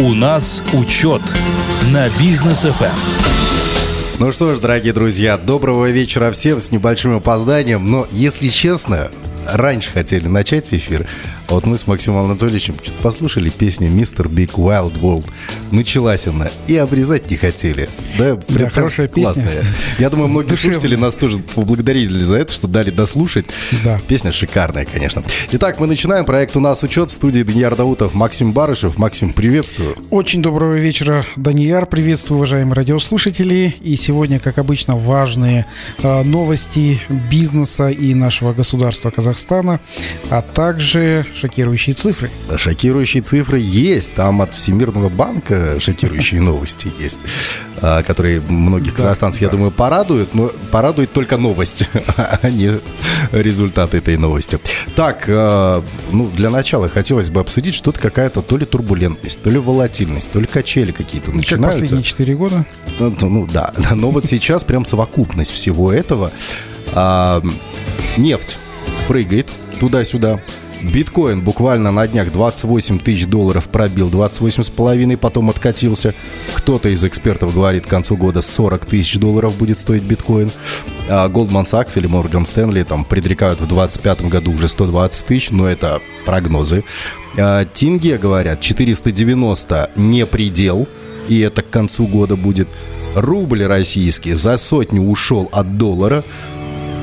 У нас учет на бизнес ФМ. Ну что ж, дорогие друзья, доброго вечера всем с небольшим опозданием. Но, если честно, раньше хотели начать эфир, а вот мы с Максимом Анатольевичем послушали песню «Мистер Биг Wild World». Началась она, и обрезать не хотели. Да, да хорошая классная. песня. Я думаю, многие Душевная. слушатели нас тоже поблагодарили за это, что дали дослушать. Да. Песня шикарная, конечно. Итак, мы начинаем. Проект «У нас учет» в студии Данияр Даутов, Максим Барышев. Максим, приветствую. Очень доброго вечера, Данияр. Приветствую, уважаемые радиослушатели. И сегодня, как обычно, важные э, новости бизнеса и нашего государства Казахстана, а также шокирующие цифры. Шокирующие цифры есть. Там от Всемирного банка шокирующие новости есть, а, которые многих казахстанцев, я думаю, порадуют. Но порадует только новость, а не результат этой новости. Так, а, ну, для начала хотелось бы обсудить что-то какая-то то ли турбулентность, то ли волатильность, то ли качели какие-то начинаются. Как последние четыре года? Ну, ну, ну, да. Но вот сейчас прям совокупность всего этого. А, нефть прыгает туда-сюда. Биткоин буквально на днях 28 тысяч долларов пробил, 28 с половиной, потом откатился. Кто-то из экспертов говорит, к концу года 40 тысяч долларов будет стоить биткоин. А Goldman Sachs или Morgan Stanley там предрекают в 2025 году уже 120 тысяч, но это прогнозы. А Тинге говорят, 490 не предел, и это к концу года будет. Рубль российский за сотню ушел от доллара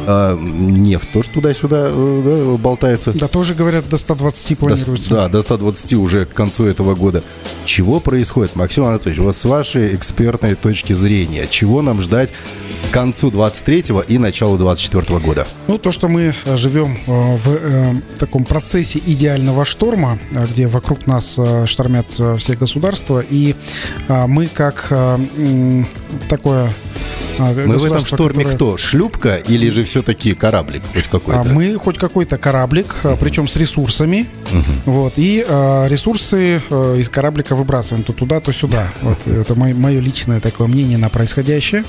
а, нефть тоже туда-сюда э, да, болтается. Да, тоже говорят, до 120 планируется. До, да, до 120 уже к концу этого года. Чего происходит, Максим Анатольевич, вот с вашей экспертной точки зрения, чего нам ждать к концу 23 и началу 24 года? Ну, то, что мы э, живем э, в таком процессе идеального шторма, где вокруг нас штормят все государства, и мы как такое Мы в этом шторме которое... кто? Шлюпка или же все-таки кораблик хоть какой-то? А мы хоть какой-то кораблик, uh-huh. причем с ресурсами. Uh-huh. Вот, и а, ресурсы а, из кораблика выбрасываем то туда, то сюда. Вот, это мое, мое личное такое мнение на происходящее.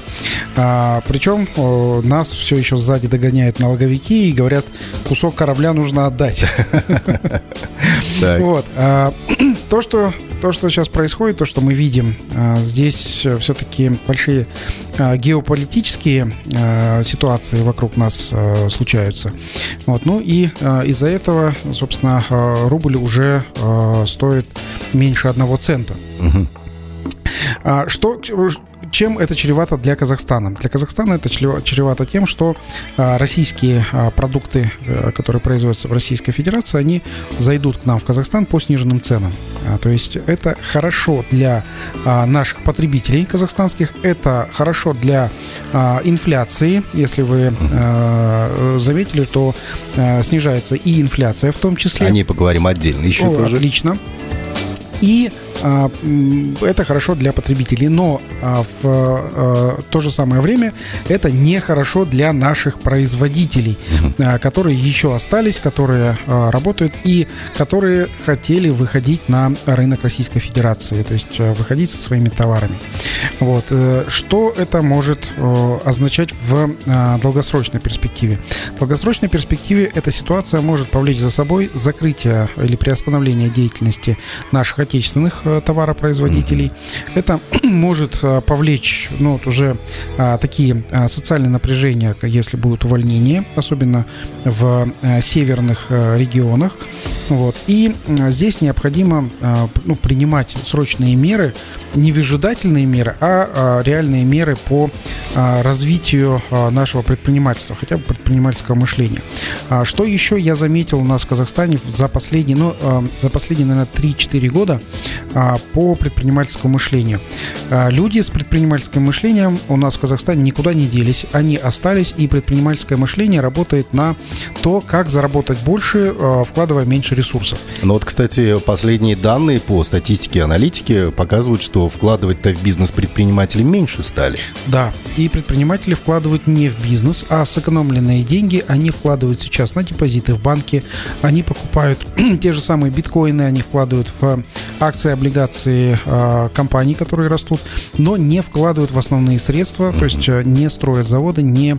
А, причем а, нас все еще сзади догоняют налоговики и говорят, кусок корабля нужно отдать. Вот. То, что то, что сейчас происходит, то, что мы видим, а, здесь э, все-таки большие а, геополитические ситуации вокруг нас случаются. Вот. Ну и из-за этого, собственно, рубль уже стоит меньше одного цента. Угу. Что, чем это чревато для Казахстана? Для Казахстана это чревато тем, что а, российские а, продукты, э, которые производятся в Российской Федерации, они зайдут к нам в Казахстан по сниженным ценам. А, то есть это хорошо для наших потребителей казахстанских, это хорошо для инфляции. Если вы заметили, то снижается и инфляция в том числе. О ней поговорим отдельно еще О, тоже. Отлично. И это хорошо для потребителей, но а, в а, то же самое время это нехорошо для наших производителей, которые еще остались, которые работают и которые хотели выходить на рынок Российской Федерации, то есть выходить со своими товарами. Вот. Э, что это может означать в долгосрочной перспективе? В долгосрочной перспективе эта ситуация может повлечь за собой закрытие или приостановление деятельности наших отечественных Э, товаропроизводителей. Это может э, повлечь ну, вот уже а, такие а, социальные напряжения, если будут увольнения, особенно в а, северных а, регионах. Вот. И а, здесь необходимо а, ну, принимать срочные меры, не выжидательные меры, а, а реальные меры по а, развитию а, нашего предпринимательства, хотя бы предпринимательского мышления. А, что еще я заметил у нас в Казахстане за последние, ну, а, за последние, наверное, 3-4 года по предпринимательскому мышлению. А, люди с предпринимательским мышлением у нас в Казахстане никуда не делись, они остались, и предпринимательское мышление работает на то, как заработать больше, а, вкладывая меньше ресурсов. Ну вот, кстати, последние данные по статистике и аналитике показывают, что вкладывать-то в бизнес предприниматели меньше стали. Да, и предприниматели вкладывают не в бизнес, а сэкономленные деньги они вкладывают сейчас на депозиты в банке, они покупают те же самые биткоины, они вкладывают в акции, облигации э, компаний, которые растут, но не вкладывают в основные средства, то есть э, не строят заводы, не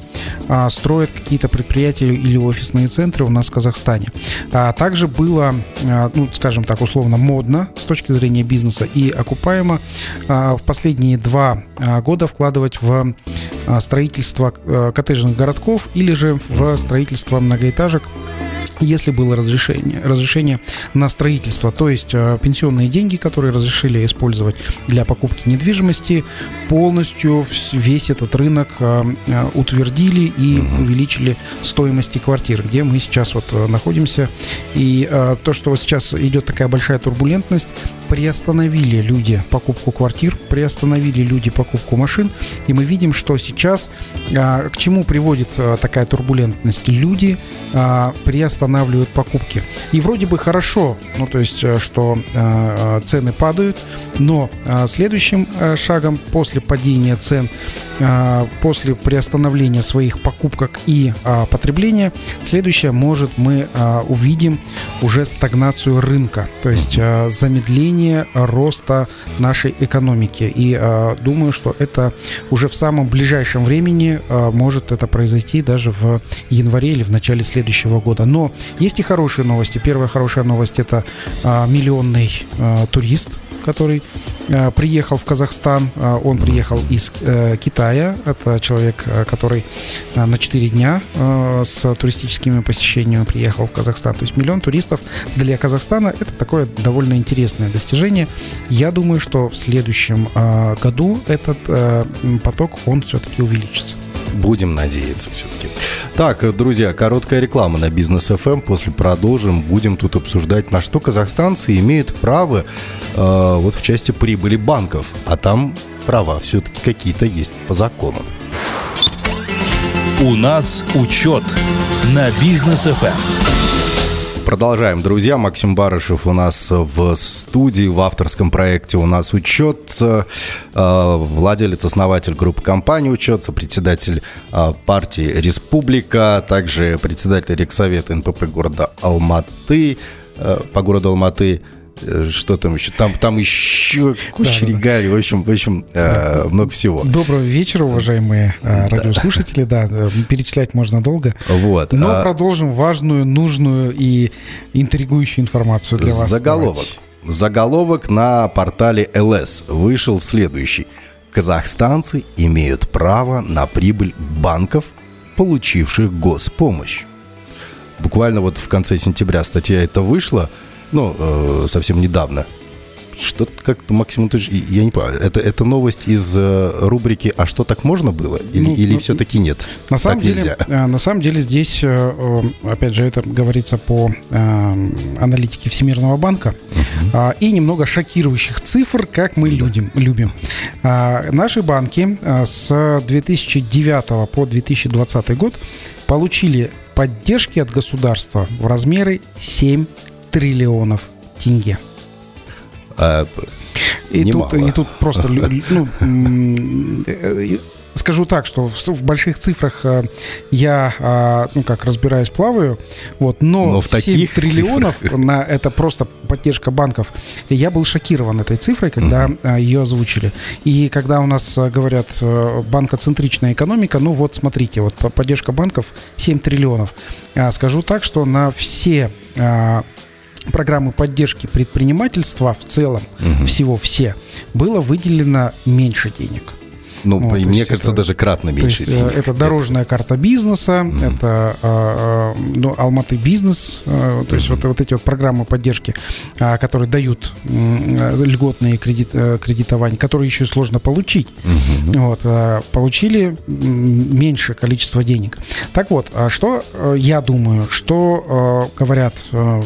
э, строят какие-то предприятия или офисные центры у нас в Казахстане. А также было, э, ну, скажем так, условно модно с точки зрения бизнеса и окупаемо э, в последние два э, года вкладывать в строительство коттеджных городков или же в строительство многоэтажек если было разрешение, разрешение на строительство, то есть э, пенсионные деньги, которые разрешили использовать для покупки недвижимости, полностью весь этот рынок э, э, утвердили и увеличили стоимости квартир, где мы сейчас вот находимся. И то, что сейчас идет такая большая турбулентность, приостановили люди покупку квартир, приостановили люди покупку машин, и мы видим, что сейчас к чему приводит такая турбулентность? Люди э, приостанавливают покупки. И вроде бы хорошо, ну то есть, э, что э, цены падают, но э, следующим э, шагом после падения цен, э, после приостановления своих покупок и э, потребления, следующее может мы э, увидим уже стагнацию рынка, то есть замедление роста нашей экономики. И думаю, что это уже в самом ближайшем времени может это произойти даже в январе или в начале следующего года. Но есть и хорошие новости. Первая хорошая новость это миллионный турист, который приехал в Казахстан. Он приехал из э, Китая. Это человек, э, который э, на 4 дня э, с туристическими посещениями приехал в Казахстан. То есть миллион туристов для Казахстана это такое довольно интересное достижение. Я думаю, что в следующем году этот поток он все-таки увеличится. Будем надеяться все-таки. Так, друзья, короткая реклама на бизнес FM. После продолжим. Будем тут обсуждать, на что казахстанцы имеют право э, вот в части прибыли банков. А там права все-таки какие-то есть по закону. У нас учет на бизнес FM. Продолжаем, друзья. Максим Барышев у нас в студии, в авторском проекте у нас учет. Э, владелец, основатель группы компании учет, председатель э, партии «Республика», также председатель Рексовета НПП города Алматы, э, по городу Алматы – что там еще? Там, там еще куча да, регалий, да. в общем, в общем э, много всего. Доброго вечера, уважаемые э, радиослушатели. Да, перечислять можно долго. Вот. Но а... продолжим важную, нужную и интригующую информацию для вас. Заголовок. Давайте. Заголовок на портале ЛС вышел следующий. Казахстанцы имеют право на прибыль банков, получивших госпомощь. Буквально вот в конце сентября статья эта вышла – ну, э, совсем недавно. Что-то как-то, Максим, ты, я не понимаю, это, это новость из э, рубрики «А что, так можно было?» Или, ну, или ну, все-таки нет? На самом, деле, нельзя? Э, на самом деле здесь, э, опять же, это говорится по аналитике Всемирного банка, uh-huh. и немного шокирующих цифр, как мы людям, любим. Наши банки с 2009 по 2020 год получили поддержки от государства в размере 7 триллионов тенге. А, и, тут, и тут просто ну, э, скажу так, что в, в больших цифрах э, я, э, ну как, разбираюсь, плаваю, вот, но, но в 7 таких триллионов цифрах... на это просто поддержка банков. Я был шокирован этой цифрой, когда угу. э, ее озвучили. И когда у нас э, говорят э, банкоцентричная экономика, ну вот смотрите, вот поддержка банков 7 триллионов. Э, скажу так, что на все э, программы поддержки предпринимательства в целом, угу. всего все, было выделено меньше денег. Ну, вот, мне кажется, это, даже кратно меньше. То есть, денег. Это дорожная карта бизнеса, mm-hmm. это э, ну, Алматы бизнес, э, то есть mm-hmm. вот, вот эти вот программы поддержки, э, которые дают э, льготные кредит, э, кредитования, которые еще сложно получить. Mm-hmm. Вот, э, получили меньше количество денег. Так вот, что э, я думаю, что э, говорят э,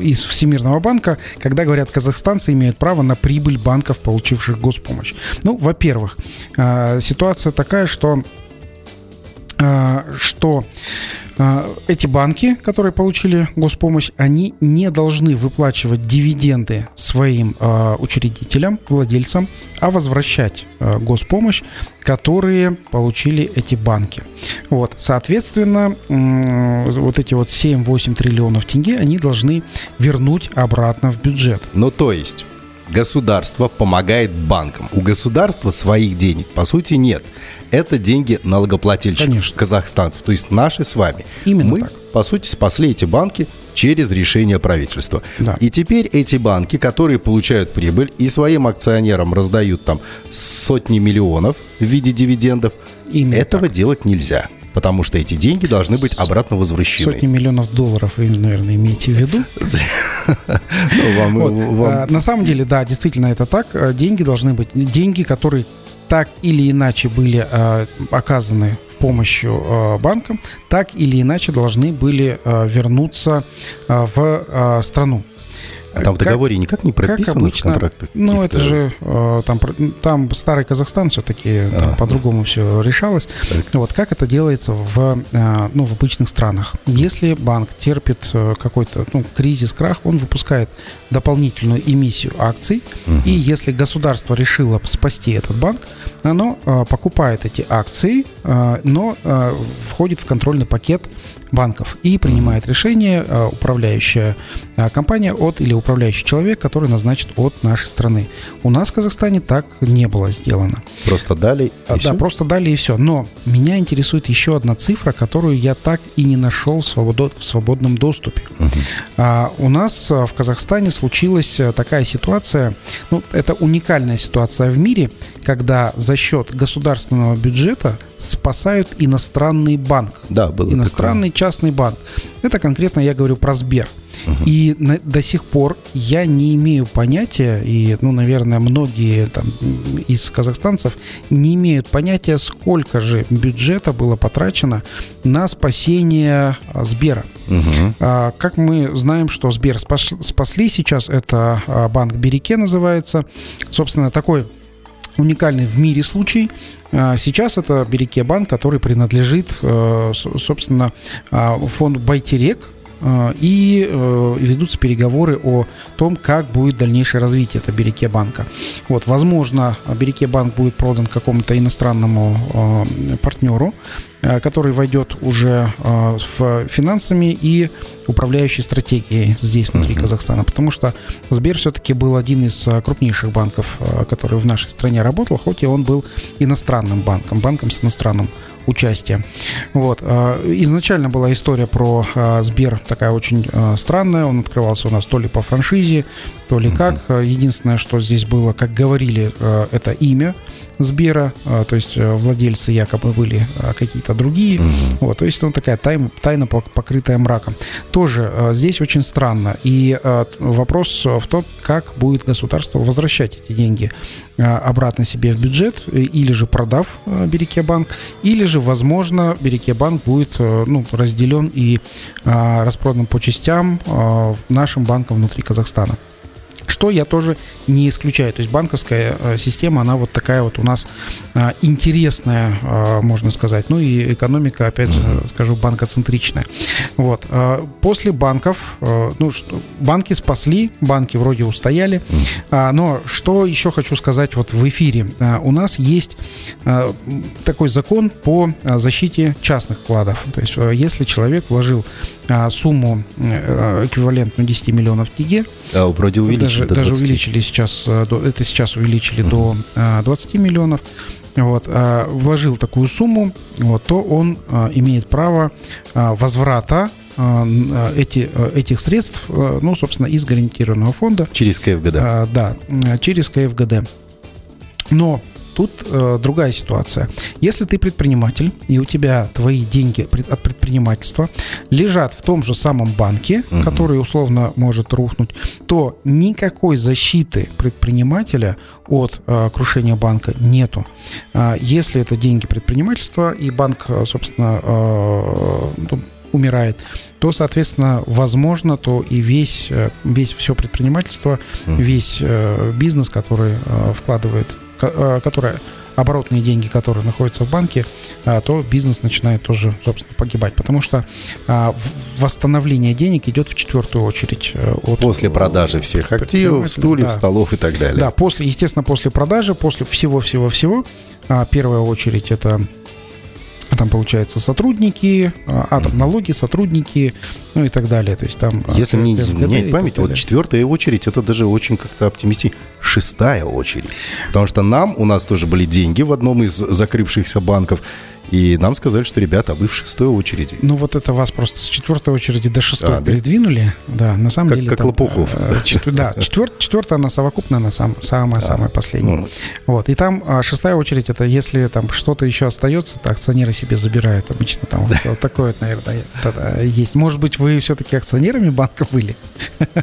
из Всемирного банка, когда говорят, казахстанцы имеют право на прибыль банков, получивших госпомощь. Ну, во-первых, а, ситуация такая, что а, что А, Эти банки, которые получили госпомощь, они не должны выплачивать дивиденды своим учредителям, владельцам, а возвращать госпомощь, которые получили эти банки. Вот, соответственно, вот эти вот 7-8 триллионов тенге они должны вернуть обратно в бюджет. Ну, то есть, государство помогает банкам. У государства своих денег, по сути, нет. Это деньги налогоплательщиков, Конечно. казахстанцев, то есть наши с вами. Именно Мы, так. по сути, спасли эти банки через решение правительства. Да. И теперь эти банки, которые получают прибыль и своим акционерам раздают там сотни миллионов в виде дивидендов, Именно этого делать нельзя. Потому что эти деньги должны быть обратно возвращены. Сотни миллионов долларов вы, наверное, имеете в виду. Ну, а, На самом деле, да, действительно это так. А, Деньги должны быть деньги, которые так или иначе были а, оказаны помощью банкам, так или иначе должны были вернуться в страну. А там в Как- договоре никак не Как прописано обычно, в контрактах? ну это же э, там, там старый Казахстан все-таки Ага. по-другому все решалось. Так. Вот как это делается в, э, ну, в обычных странах? Если банк терпит э, какой-то ну, кризис, крах, он выпускает дополнительную эмиссию акций, и если государство решило спасти этот банк, оно э, покупает эти акции, э, но э, входит в контрольный пакет банков и принимает решение э, управляющая э, компания от или управляющий человек, который назначит от нашей страны. У нас в Казахстане так не было сделано. Просто дали и А, Да, всё? просто дали и все. Но меня интересует еще одна цифра, которую я так и не нашел в, свободо- в свободном доступе. А, у нас а, в Казахстане случилась а, такая ситуация, ну, это уникальная ситуация в мире, когда за счет государственного бюджета спасают иностранный банк. Да, было Иностранный частный банк. Это конкретно я говорю про Сбер. И на- до сих пор я не имею понятия, и, ну, наверное, многие там, из казахстанцев не имеют понятия, сколько же бюджета было потрачено на спасение а, Сбера. Мгм. А, Как мы знаем, что Сбер спас- спасли сейчас, это а, банк Береке называется. Собственно, такой уникальный в мире случай. А, Сейчас это Береке банк, который принадлежит, э, собственно, а, фонду Байтерек. Э, И э, ведутся переговоры о том, как будет дальнейшее развитие этого Береке банка. Вот, возможно, Береке банк будет продан какому-то иностранному э, партнеру, который войдет уже в финансами и управляющей стратегией здесь, внутри Казахстана. Потому что Сбер все-таки был один из крупнейших банков, который в нашей стране работал, хоть и он был иностранным банком, банком с иностранным участием. Вот. э, Изначально была история про э, Сбер такая очень э, странная. Он открывался у нас то ли по франшизе, то ли как. Единственное, что здесь было, как говорили, это имя Сбера, э, то есть э, владельцы якобы были э, какие-то другие. Вот, то есть, ну, такая тайна, тайна пок- покрытая мраком. Тоже э, здесь очень странно. И вопрос в том, как будет государство возвращать эти деньги обратно себе в бюджет, э, или же продав э, Береке банк, или же, возможно, Береке банк будет э, ну, разделен и распродан по частям нашим банкам внутри Казахстана. Что я тоже не исключаю. То есть банковская э, система, она вот такая вот у нас а, интересная, а, можно сказать. Ну и экономика, опять же, скажу, банкоцентричная. Вот. а, После банков, э, ну что, банки спасли, банки вроде устояли. Но что еще хочу сказать вот в эфире. У нас есть такой закон по защите частных вкладов. То есть э, если человек вложил сумму эквивалентную 10 миллионов тенге, А, вроде увеличили даже, до даже 20. увеличили сейчас, э, до- это сейчас увеличили до э, 20 миллионов, вот, э, вложил такую сумму, вот, то он э, имеет право э, возврата э, э, эти, э, этих средств, э, ну, собственно, из гарантированного фонда, Через КФГД. да, через КФГД. Но тут э, другая ситуация. Если ты предприниматель, и у тебя твои деньги от предпринимательства лежат в том же самом банке, который условно может рухнуть, то никакой защиты предпринимателя от э, крушения банка нету. А, если это деньги предпринимательства, и банк, э, собственно, э, ну, умирает, то, соответственно, возможно, то и весь, э, весь все предпринимательство, весь э, бизнес, который э, вкладывает, э, которое оборотные деньги, которые находятся в банке, а, то бизнес начинает тоже, собственно, погибать. Потому что а, восстановление денег идет в четвертую очередь. Э, от, после продажи всех активов, стульев, да. столов и так далее. Да, после, естественно, после продажи, после всего-всего-всего, первая очередь это там получается сотрудники, а, там налоги, сотрудники, ну и так далее. То есть там. А, Если мне не изменяет память, вот четвертая очередь это даже очень как-то оптимистично. Шестая очередь. Потому что нам, у нас тоже были деньги в одном из закрывшихся банков. И нам сказали, что, ребята, вы в шестой очереди. Ну, вот это вас просто с четвертой очереди до шестой а, передвинули. Да, на самом как, деле. Как там, Лопухов. Э, чет, да, четвер, четвертая, она совокупная, она сам, самая-самая а, последняя. Ну. Вот. И там а, шестая очередь, это если там что-то еще остается, то акционеры себе забирают. Обычно там вот, вот такое, наверное, есть. Может быть, вы все-таки акционерами банка были?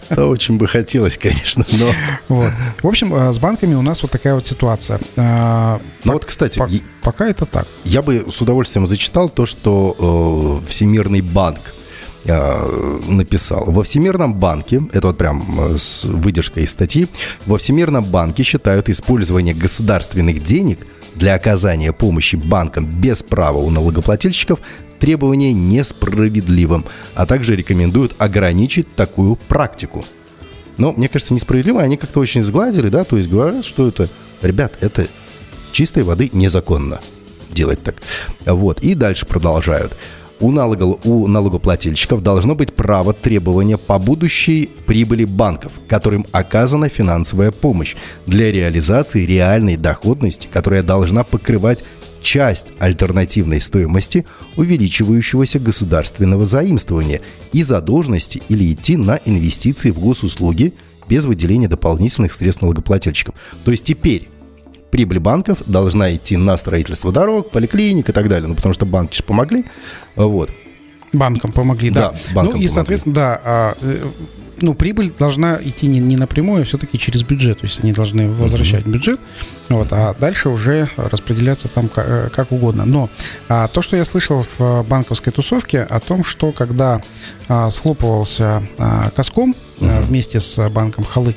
Да, очень бы хотелось, конечно, но... Вот. В общем, э, с банками у нас вот такая вот ситуация. А, ну вот, кстати... Пока это так. Я бы с удовольствием зачитал то, что э, Всемирный банк э, написал. Во Всемирном банке, это вот прям э, с выдержкой из статьи, во Всемирном банке считают использование государственных денег для оказания помощи банкам без права у налогоплательщиков требование несправедливым, а также рекомендуют ограничить такую практику. Но, мне кажется, несправедливо, они как-то очень сгладили, да, то есть говорят, что это, ребят, это чистой воды незаконно делать так. Вот. И дальше продолжают. У, налогов, у налогоплательщиков должно быть право требования по будущей прибыли банков, которым оказана финансовая помощь для реализации реальной доходности, которая должна покрывать часть альтернативной стоимости увеличивающегося государственного заимствования и задолженности или идти на инвестиции в госуслуги без выделения дополнительных средств налогоплательщиков. То есть теперь прибыль банков должна идти на строительство дорог, поликлиник и так далее. Ну, потому что банки же помогли. Вот. Банкам помогли, да. да банкам ну и, соответственно, да, а, э, ну, прибыль должна идти не, не напрямую, а все-таки через бюджет. То есть они должны возвращать mm-hmm. бюджет, вот, а дальше уже распределяться там как, э, как угодно. Но а, то, что я слышал в банковской тусовке о том, что когда а, схлопывался а, Коском mm-hmm. а, вместе с банком Халык,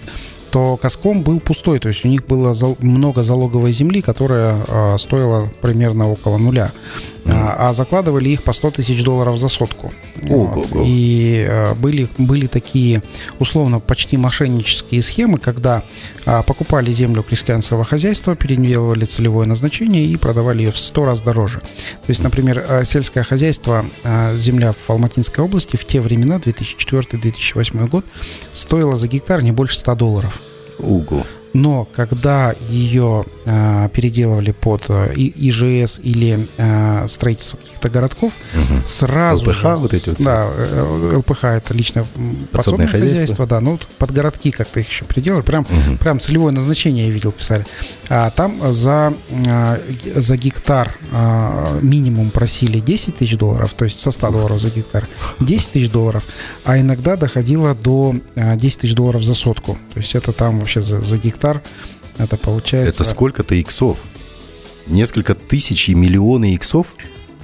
то Коском был пустой, то есть у них было много залоговой земли, которая э, стоила примерно около нуля. А, а закладывали их по 100 тысяч долларов за сотку. Вот. И э, были, были такие условно почти мошеннические схемы, когда э, покупали землю крестьянского хозяйства, переделывали целевое назначение и продавали ее в 100 раз дороже. То есть, например, э, сельское хозяйство, э, земля в Алматинской области в те времена, 2004-2008 год, стоила за гектар не больше 100 долларов. Угу. Но когда ее э, переделывали под э, ИЖС или э, строительство каких-то городков, угу. сразу ЛПХ же, вот эти вот. Да, э, ЛПХ это лично подсобное хозяйство. хозяйство, да, ну под городки как-то их еще переделали, прям, угу. прям целевое назначение я видел писали. А там за э, за гектар э, минимум просили 10 тысяч долларов, то есть со 100 долларов за гектар 10 тысяч долларов, а иногда доходило до 10 тысяч долларов за сотку, то есть это там вообще за, за гектар гектар, это получается... Это сколько-то иксов? Несколько тысяч и миллионы иксов?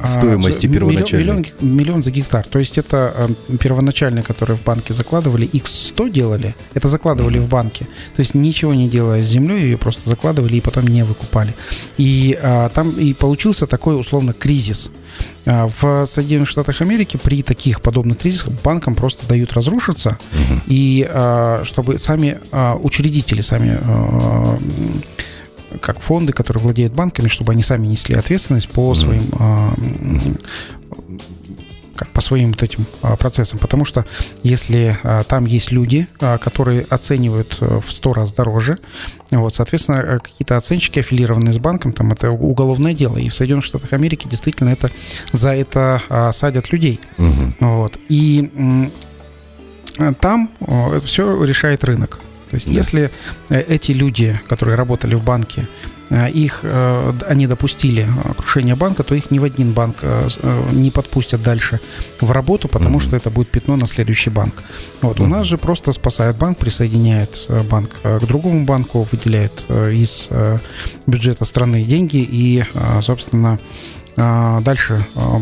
Стоимости а, первоначальной. Миллион, миллион за гектар. То есть это э, первоначальные, которые в банке закладывали, X100 делали, это закладывали mm-hmm. в банке. То есть ничего не делая с землей, ее просто закладывали и потом не выкупали. И а, там и получился такой условно кризис. А, в Соединенных Штатах Америки при таких подобных кризисах банкам просто дают разрушиться, mm-hmm. и а, чтобы сами а, учредители, сами а, как фонды, которые владеют банками, чтобы они сами несли ответственность по своим а, как по своим вот этим а, процессам. Потому что если а, там есть люди, которые оценивают э, в сто раз дороже, вот, соответственно, э, какие-то оценщики, аффилированные с банком, там это уголовное дело. И в Соединенных Штатах Америки действительно это за это садят людей. Угу. Вот. И там это все решает рынок. То есть, да. если э, эти люди, которые работали в банке, э, их, э, они допустили крушение банка, то их ни в один банк не подпустят дальше в работу, потому mm-hmm. что это будет пятно на следующий банк. Вот, mm-hmm. у нас же просто спасает банк, присоединяет банк к другому банку, выделяет из бюджета страны деньги и, собственно, дальше а,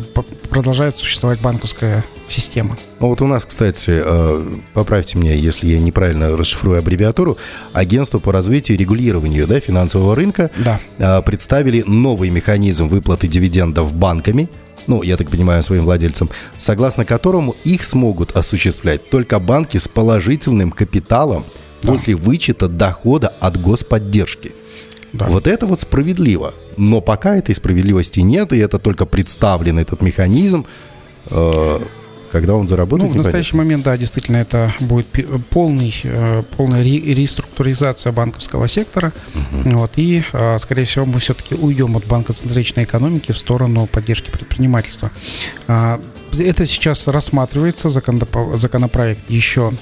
продолжает существовать банковская система. Ну вот у нас, кстати, э, поправьте меня, если я неправильно расшифрую аббревиатуру, агентство по развитию и регулированию да, финансового рынка Да. э, представили новый механизм выплаты дивидендов банками, ну, я так понимаю, своим владельцам, согласно которому их смогут осуществлять только банки с положительным капиталом после вычета дохода от господдержки. Да. Вот это вот справедливо. Но пока этой справедливости нет, и это только представлен этот механизм. Э, Когда он Ну, заработает, в непонятно. настоящий момент, да, действительно, это будет пи- полный, э, полная ре- реструктуризация банковского сектора. Вот, и, э, скорее всего, мы все-таки уйдем от банкоцентричной экономики в сторону поддержки предпринимательства. А, Это сейчас рассматривается, законопроект еще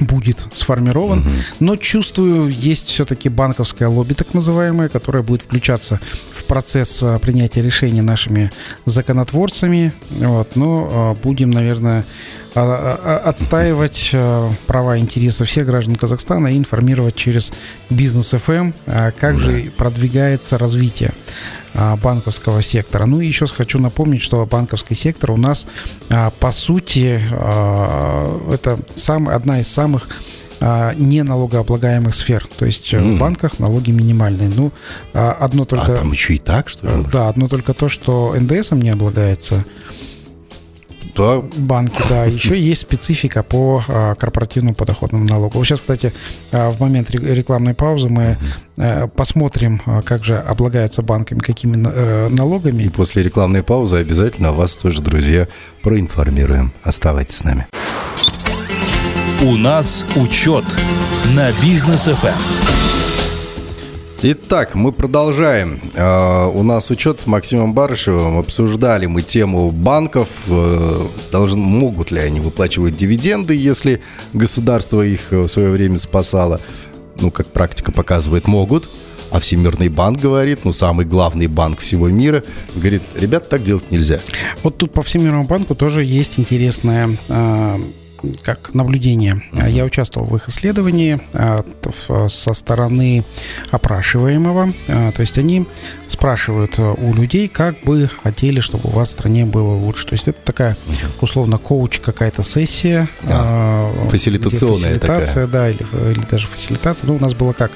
будет сформирован, но чувствую, есть все-таки банковское лобби, так называемое, которое будет включаться в процесс а, принятия решений нашими законотворцами. Вот, но а, будем, наверное, а, а, отстаивать а, права и интересы всех граждан Казахстана и информировать через бизнес ФМ, а, как же продвигается развитие банковского сектора. Ну и еще хочу напомнить, что банковский сектор у нас по сути это сам, одна из самых а, не налогооблагаемых сфер. То есть э, в банках налоги минимальные. Ну, а, одно А только... там еще и так, что ли? Да, одно только то, что НДСом не облагается Да, банки, да. Еще есть специфика по а, корпоративному подоходному налогу. Сейчас, кстати, а, в момент ре- рекламной паузы мы э, посмотрим, а, как же облагаются банками, какими э, И налогами. после рекламной паузы обязательно вас тоже, друзья, проинформируем. Оставайтесь с нами. У нас учет на бизнес. ФМ. Итак, мы продолжаем. Э, У нас учет с Максимом Барышевым. Обсуждали мы тему банков. Э, Должны, могут ли они выплачивать дивиденды, если государство их э, в свое время спасало? Ну, как практика показывает, могут. А Всемирный банк говорит, ну, самый главный банк всего мира, говорит, ребят, так делать нельзя. Вот тут по Всемирному банку тоже есть интересное а, как наблюдение. А, Я участвовал в их исследовании а, со стороны опрашиваемого. А, То есть они спрашивают у людей, как бы хотели, чтобы у вас в стране было лучше. То есть это такая условно коуч какая-то сессия. где фасилитационная фасилитация, да, или, или даже фасилитация. Ну, у нас было как?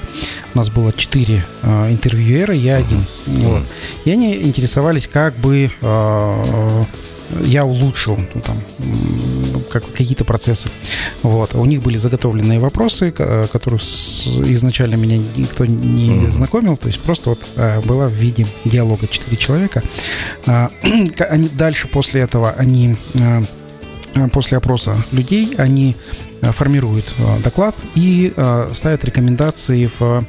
У нас было четыре интервьюера, я один. Вот. И они интересовались, как бы я улучшил ну, там, как, какие-то процессы. Вот. У них были заготовленные вопросы, ко- которых с- изначально меня никто не Мгм. знакомил. То есть просто вот а, была в виде диалога четыре человека. А, они, дальше после этого они а, после опроса людей они а, формируют а, доклад и а, ставят рекомендации в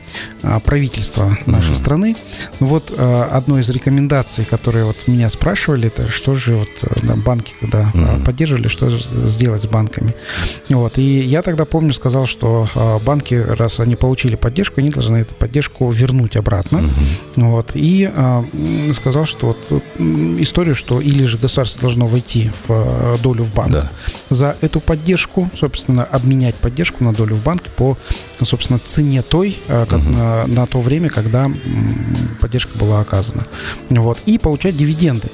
правительство нашей Мгм. страны. Ну Вот одной из рекомендаций, которые вот меня спрашивали, это что же вот банки, когда Мгм. поддерживали, что же сделать с банками. Вот. И я тогда помню, сказал, что банки, раз они получили поддержку, они должны эту поддержку вернуть обратно. Вот. И сказал, что вот, историю, что или же государство должно войти в долю в банк Да. за эту поддержку, собственно, обменять поддержку на долю в банке по, собственно, цене той, а, как- на, на то время, когда поддержка была оказана. Вот. И получать дивиденды.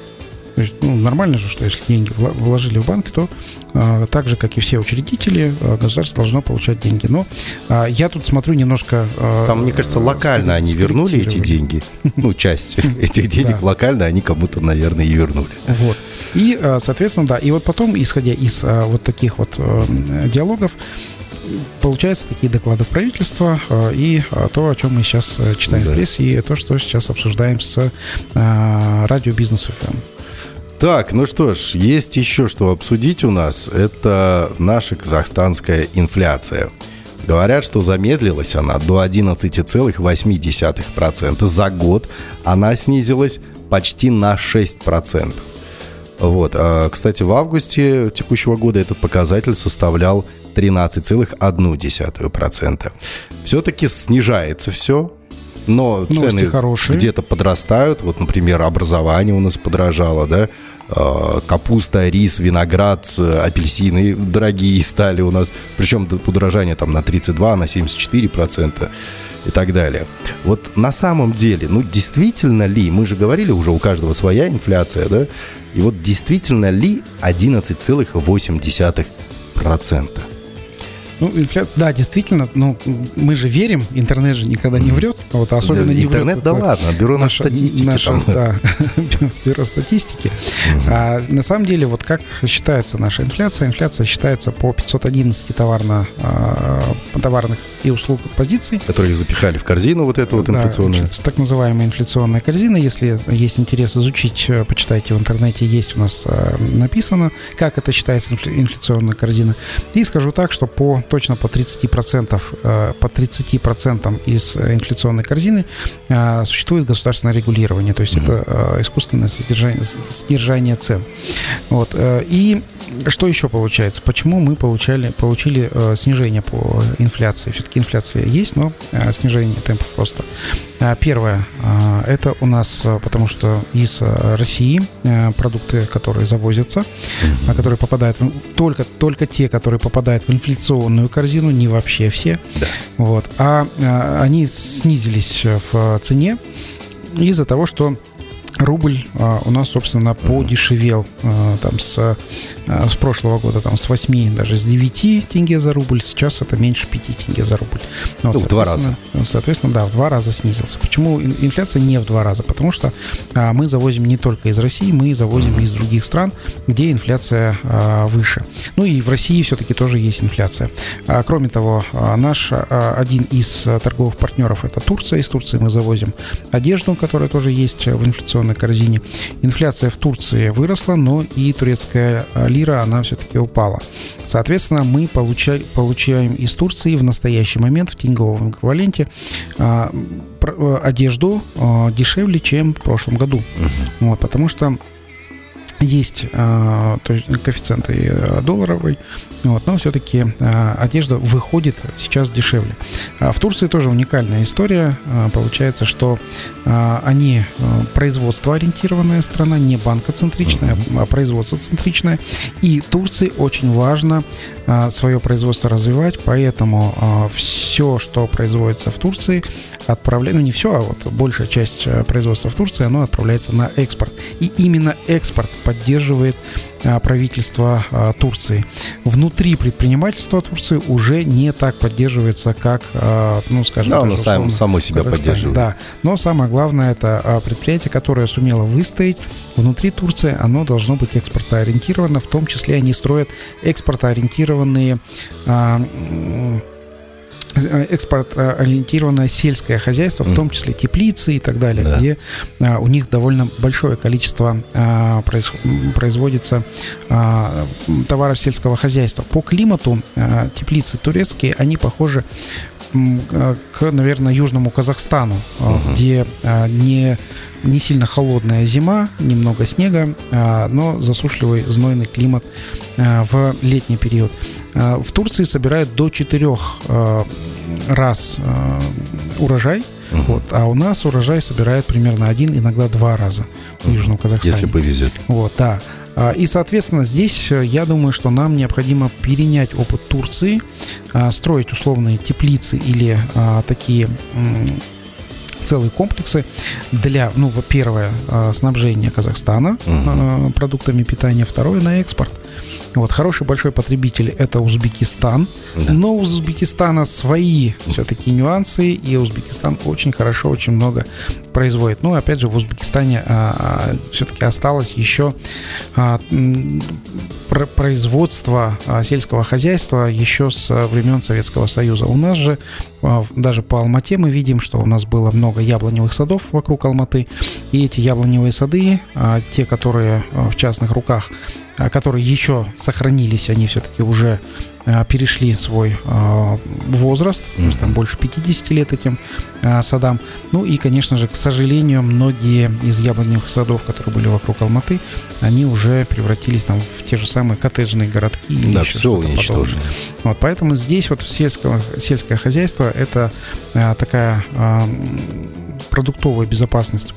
То есть, ну, нормально же, что если деньги вложили в банк, то а, так же, как и все учредители, а, государство должно получать деньги. Но а, я тут смотрю немножко... а, Там, мне кажется, э, локально они вернули эти деньги. Ну, часть этих денег Да. локально они кому-то, наверное, и вернули. Вот. И, соответственно, да. И вот потом, исходя из вот таких вот э, диалогов, получаются такие доклады правительства и то, о чем мы сейчас э, читаем Да. в прессе, и то, что сейчас обсуждаем с радио Бизнес ФМ. Так, ну что ж, есть еще что обсудить у нас. Это наша казахстанская инфляция. Говорят, что замедлилась она до 11,8%. За год она снизилась почти на 6%. Вот. а, Кстати, в августе текущего года этот показатель составлял 13,1%. Все-таки снижается все. Но Новости цены хорошие. где-то подрастают. Вот, например, образование у нас подорожало, да, Э, капуста, рис, виноград, э, апельсины дорогие стали у нас. Причем подорожание там на 32, на 74 процента и так далее. Вот на самом деле, ну действительно ли, мы же говорили уже, у каждого своя инфляция, да, и вот действительно ли 11,8 процента? Ну, да, действительно, ну, мы же верим, интернет же никогда не врет. Вот, особенно Да, не интернет, врет да ладно, бюро наша- статистики наша, там. да, бюро статистики. А, на самом деле, вот как считается наша инфляция? Инфляция считается по 511 товарно, а, товарных и услуг позиций. Которые запихали в корзину вот эту вот Да, инфляционную. инфля- так называемая инфляционная корзина. Если есть интерес изучить, э, почитайте в интернете, есть у нас э, написано, как это считается инфля- инфляционная корзина. И скажу так, что по точно по 30%, э, по 30% из э, инфляционной корзины э, существует государственное регулирование, то есть это искусственное содержание, с- сдержание цен. Вот. И что еще получается? Почему мы получали, получили снижение по инфляции? Все-таки инфляция есть, но снижение темпов просто. А, Первое, а, это у нас, а, потому что из России продукты, которые завозятся, которые попадают, только, только те, которые попадают в инфляционную корзину, не вообще все, вот, а они снизились в цене из-за того, что рубль а, у нас, собственно, подешевел а, там с, с прошлого года, там с 8, даже с 9 тенге за рубль, сейчас это меньше 5 тенге за рубль. Вот, Ну, в два соответственно- Соответственно, да, в два раза снизился. Почему ин- инфляция не в два раза? Потому что а, мы завозим не только из России, мы завозим из других стран, где инфляция а, выше. Ну и в России все-таки тоже есть инфляция. А, кроме того, а, наш а, один из а, торговых партнеров это Турция. Из Турции мы завозим одежду, которая тоже есть в инфляционной корзине. Инфляция в Турции выросла, но и турецкая а, лира, она все-таки упала. Соответственно, мы получай- получаем из Турции в настоящий момент в тенговом эквиваленте а, э, одежду а, дешевле, чем в прошлом году. Вот, потому что есть а, то есть коэффициенты э, долларовый, вот, но все-таки одежда выходит сейчас дешевле. А в Турции тоже уникальная история. А, получается, что а, они а, производство ориентированная страна, не банкоцентричная, а производство-центричная. И Турции очень важно а, свое производство развивать, поэтому все, что производится в Турции, отправляется, ну не все, а вот большая часть э, производства в Турции, оно отправляется на экспорт. И именно экспорт поддерживает а, правительство а, Турции. Внутри предпринимательства Турции уже не так поддерживается, как, а, ну, скажем Да, так, оно сам- само себя Казахстане. поддерживает. Да, но самое главное это предприятие, которое сумело выстоять внутри Турции, оно должно быть экспортоориентировано, в том числе они строят экспортоориентированные а, экспорт-ориентированное сельское хозяйство, в том числе теплицы и так далее, Да. где а, у них довольно большое количество а, м, производится а, товаров сельского хозяйства. По климату а, теплицы турецкие, они похожи а, к, наверное, южному Казахстану, а, где а, не, не сильно холодная зима, немного снега, а, но засушливый знойный климат а, в летний период. А, В Турции собирают до четырех а, раз а, урожай, вот, а у нас урожай собирают примерно один, иногда два раза в Южном Казахстане. Если повезет. Вот, да. А, И, соответственно, здесь э, я думаю, что нам необходимо перенять опыт Турции, а, строить условные теплицы или а, такие целые комплексы для, ну, во- первое, а, снабжения Казахстана а, продуктами питания, второе, на экспорт. Вот, хороший большой потребитель – это Узбекистан, но у Узбекистана свои все-таки нюансы, и Узбекистан очень хорошо, очень много производит. Ну, опять же, в Узбекистане все-таки осталось еще а, м, пр- производство а, сельского хозяйства еще с а, времен Советского Союза. У нас же а, даже по Алмате мы видим, что у нас было много яблоневых садов вокруг Алматы, и эти яблоневые сады, а, те, которые в частных руках, которые еще сохранились, они все-таки уже перешли свой а, возраст, то есть там больше 50 лет этим а, садам. Ну и, конечно же, к сожалению, многие из яблоневых садов, которые были вокруг Алматы, они уже превратились там в те же самые коттеджные городки. или Да, еще все уничтожено. Вот, поэтому здесь вот сельское, сельское хозяйство это такая продуктовая безопасность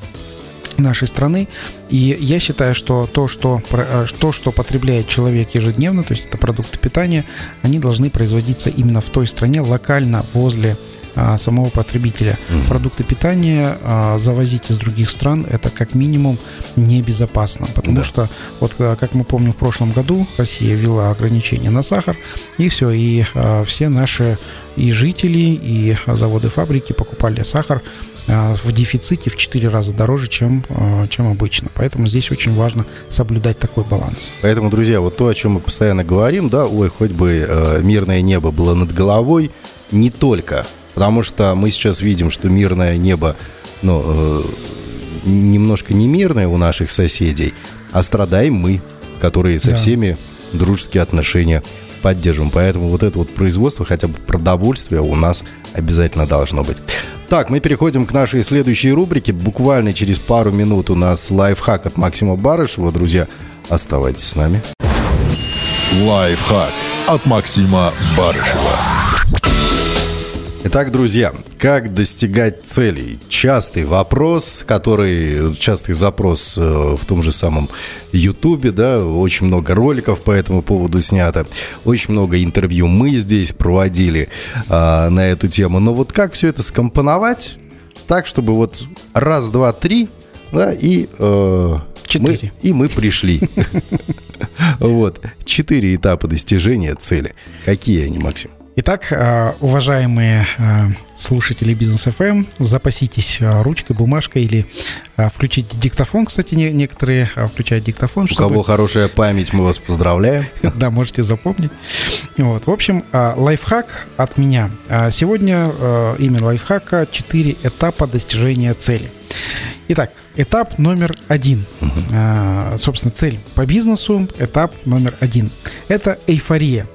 нашей страны. И я считаю, что то, что, э, то, что потребляет человек ежедневно, то есть это продукты питания, они должны производиться именно в той стране, локально, возле а, самого потребителя. Продукты питания а, завозить из других стран это как минимум небезопасно, потому Да. что вот а, как мы помним в прошлом году Россия ввела ограничения на сахар и все, и а, все наши и жители, и заводы, фабрики покупали сахар а, в дефиците в 4 раза дороже, чем, чем обычно. Поэтому здесь очень важно соблюдать такой баланс. Поэтому, друзья, вот то, о чем мы постоянно говорим, да, ой, хоть бы э, мирное небо было над головой, не только. Потому что мы сейчас видим, что мирное небо, ну, э, немножко не мирное у наших соседей, а страдаем мы, которые со Да. всеми дружеские отношения поддерживаем. Поэтому вот это вот производство, хотя бы продовольствия у нас обязательно должно быть. Так, мы переходим к нашей следующей рубрике. Буквально через пару минут у нас лайфхак от Максима Барышева. Друзья, оставайтесь с нами. Лайфхак от Максима Барышева. Итак, друзья, как достигать целей? Частый вопрос, который, частый запрос э, в том же самом Ютубе, да, очень много роликов по этому поводу снято, очень много интервью мы здесь проводили а, на эту тему. Но вот как все это скомпоновать так, чтобы вот раз, два, три, да, и э, Четыре. мы, и мы пришли. Вот. Четыре этапа достижения цели. Какие они, Максим? Итак, э, уважаемые э, слушатели Бизнес ФМ, запаситесь э, ручкой, бумажкой или включите диктофон. Кстати, не- некоторые включают диктофон. У кого хорошая память, мы вас поздравляем. Да, можете запомнить. Вот, в общем, лайфхак от меня. Сегодня имя лайфхака 4 этапа достижения цели. Итак, этап номер один. А, Собственно, цель по бизнесу, этап номер один. Это эйфория.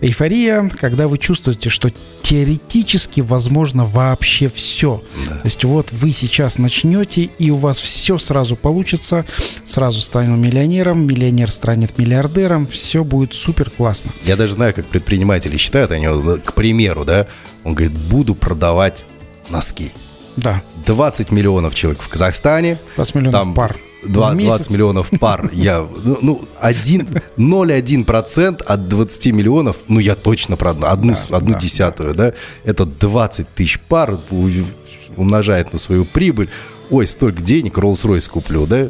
Эйфория, когда вы чувствуете, что теоретически возможно вообще все. То есть вот вы сейчас начнете, и у вас все сразу получится, сразу стану миллионером, миллионер станет миллиардером, все будет супер классно. Я даже знаю, как предприниматели считают, они, к примеру, да, он говорит, буду продавать носки. Да, 20 миллионов человек в Казахстане. 20 миллионов там пар. Два- в 20 месяц. миллионов пар. Я, ну, ну, один, 0,1% от 20 миллионов, ну, я точно продам. Одну, Да, одну да, десятую, да. Это 20 тысяч пар умножает на свою прибыль. Ой, столько денег, Rolls-Royce куплю, да?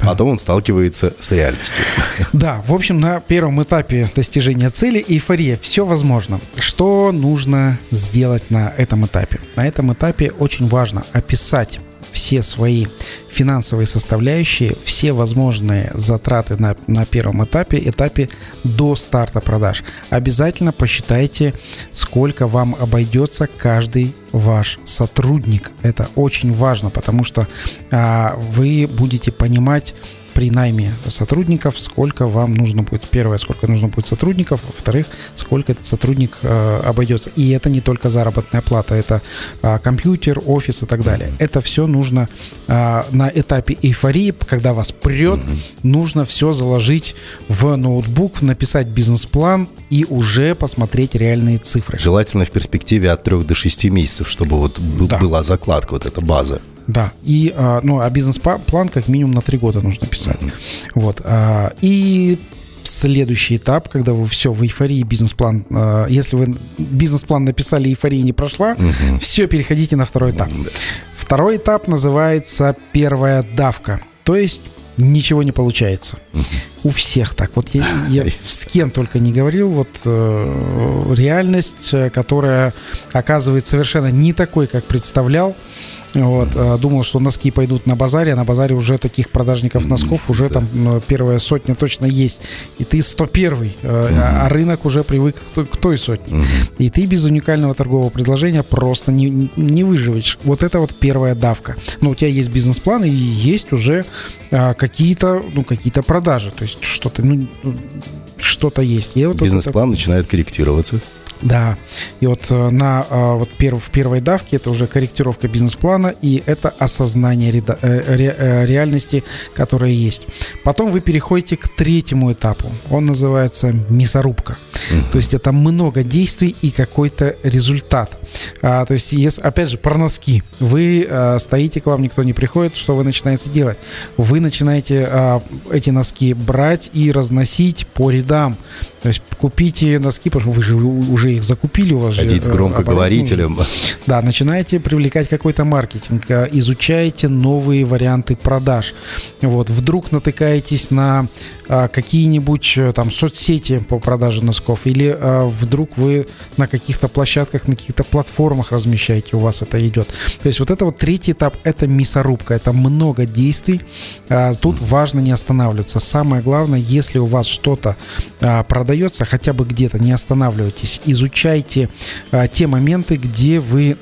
Потом он сталкивается с реальностью. Да, в общем, на первом этапе достижения цели эйфория. Все возможно. Что нужно сделать на этом этапе? На этом этапе очень важно описать все свои финансовые составляющие, все возможные затраты на, на первом этапе, этапе до старта продаж. Обязательно посчитайте, сколько вам обойдется каждый ваш сотрудник. Это очень важно, потому что а, вы будете понимать при найме сотрудников, сколько вам нужно будет. Первое, сколько нужно будет сотрудников. Во-вторых, сколько этот сотрудник э, обойдется. И это не только заработная плата, это а, компьютер, офис и так далее. Это все нужно а, на этапе эйфории, когда вас прет, нужно все заложить в ноутбук, написать бизнес-план и уже посмотреть реальные цифры. Желательно в перспективе от 3 до 6 месяцев, чтобы вот Да. была закладка, вот эта база. Да, и, а, ну, а бизнес-план как минимум на три года нужно писать. Вот. а, И следующий этап, когда вы все в эйфории бизнес-план, а, если вы бизнес-план написали, эйфория не прошла, все, переходите на второй этап. Второй этап называется первая давка, то есть ничего не получается. У всех так. Вот я, я с кем только не говорил, вот э, реальность, э, которая оказывается совершенно не такой, как представлял. Вот, э, думал, что носки пойдут на базаре, а на базаре уже таких продажников носков уже там э, первая сотня точно есть. И ты 101 э, а а рынок уже привык к той- сотне. И ты без уникального торгового предложения просто не, не выживешь. Вот это вот первая давка. Но у тебя есть бизнес-план и есть уже а, какие-то ну, какие продажи. То есть что-то, ну, что-то есть. Вот Бизнес-план это... начинает корректироваться. Да, и вот э, на э, вот перв, в первой давке это уже корректировка бизнес-плана и это осознание ре, э, ре, реальности, которая есть. Потом вы переходите к третьему этапу. Он называется мясорубка. Mm-hmm. То есть это много действий и какой-то результат. А, то есть, если, опять же, про носки. Вы а, стоите, к вам никто не приходит, что вы начинаете делать? Вы начинаете а, эти носки брать и разносить по рядам. То есть купите носки, потому что вы же уже их закупили. У вас Ходить же, с э, громкоговорителем. Да, начинаете привлекать какой-то маркетинг, э, изучаете новые варианты продаж. Вот, вдруг натыкаетесь на а, какие-нибудь э, там соцсети по продаже носков или вдруг вы на каких-то площадках, на каких-то платформах размещаете, у вас это идет. То есть вот это вот третий этап, это мясорубка, это много действий. Тут важно не останавливаться. Самое главное, если у вас что-то продается, хотя бы где-то, не останавливайтесь, изучайте те моменты, где вы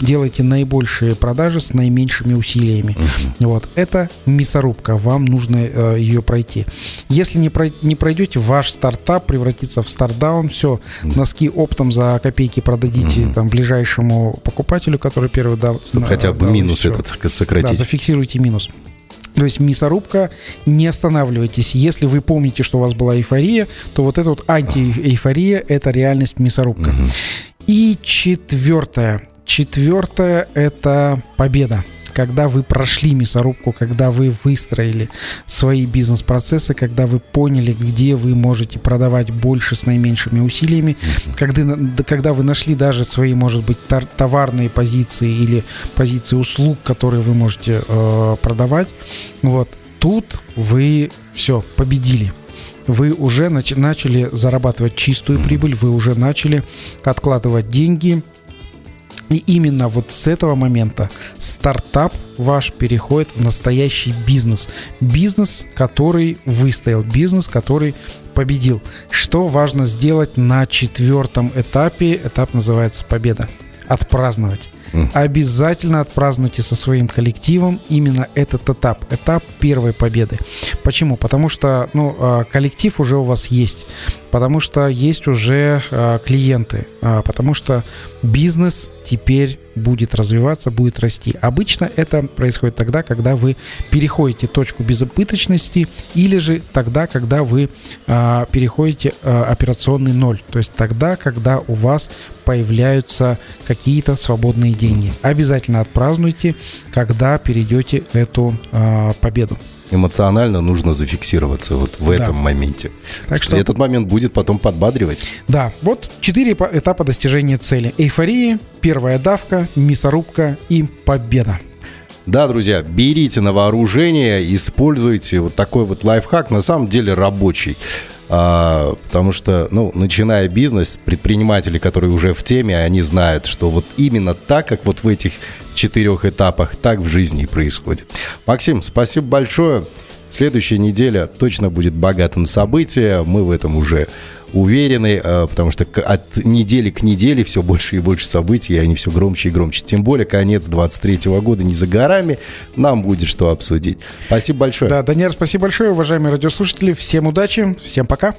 делаете наибольшие продажи с наименьшими усилиями. Вот, это мясорубка, вам нужно ее пройти. Если не, про, не пройдете, ваш стартап превратится в стартдаун. Все, носки оптом за копейки продадите mm-hmm. там ближайшему покупателю, который первый дал. Чтобы хотя бы минус все. этот сократить. Да, зафиксируйте минус. То есть мясорубка, не останавливайтесь. Если вы помните, что у вас была эйфория, то вот эта вот анти-эйфория – это реальность мясорубка. Угу. И четвертое. Четвертое – это победа когда вы прошли мясорубку, когда вы выстроили свои бизнес-процессы, когда вы поняли, где вы можете продавать больше с наименьшими усилиями, когда, когда вы нашли даже свои, может быть, товарные позиции или позиции услуг, которые вы можете э, продавать, вот, тут вы все, победили. Вы уже нач- начали зарабатывать чистую прибыль, вы уже начали откладывать деньги, и именно вот с этого момента стартап ваш переходит в настоящий бизнес. Бизнес, который выстоял, бизнес, который победил. Что важно сделать на четвертом этапе? Этап называется победа. Отпраздновать. Обязательно отпразднуйте со своим коллективом именно этот этап, этап первой победы. Почему? Потому что ну, а, коллектив уже у вас есть, потому что есть уже а, клиенты, а, потому что бизнес теперь будет развиваться, будет расти. Обычно это происходит тогда, когда вы переходите точку безубыточности или же тогда, когда вы переходите операционный ноль. То есть тогда, когда у вас появляются какие-то свободные деньги. Обязательно отпразднуйте, когда перейдете эту победу эмоционально нужно зафиксироваться вот в да. этом моменте. Так что этот момент будет потом подбадривать. Да, вот четыре этапа достижения цели. Эйфория, первая давка, мясорубка и победа. Да, друзья, берите на вооружение, используйте вот такой вот лайфхак, на самом деле рабочий. А, потому что, ну, начиная бизнес, предприниматели, которые уже в теме, они знают, что вот именно так, как вот в этих четырех этапах, так в жизни и происходит. Максим, спасибо большое. Следующая неделя точно будет богата на события. Мы в этом уже уверены, э, потому что от недели к неделе все больше и больше событий, и они все громче и громче. Тем более конец 23 года не за горами, нам будет что обсудить. Спасибо большое. Да, Даниэль, спасибо большое, уважаемые радиослушатели. Всем удачи, всем пока.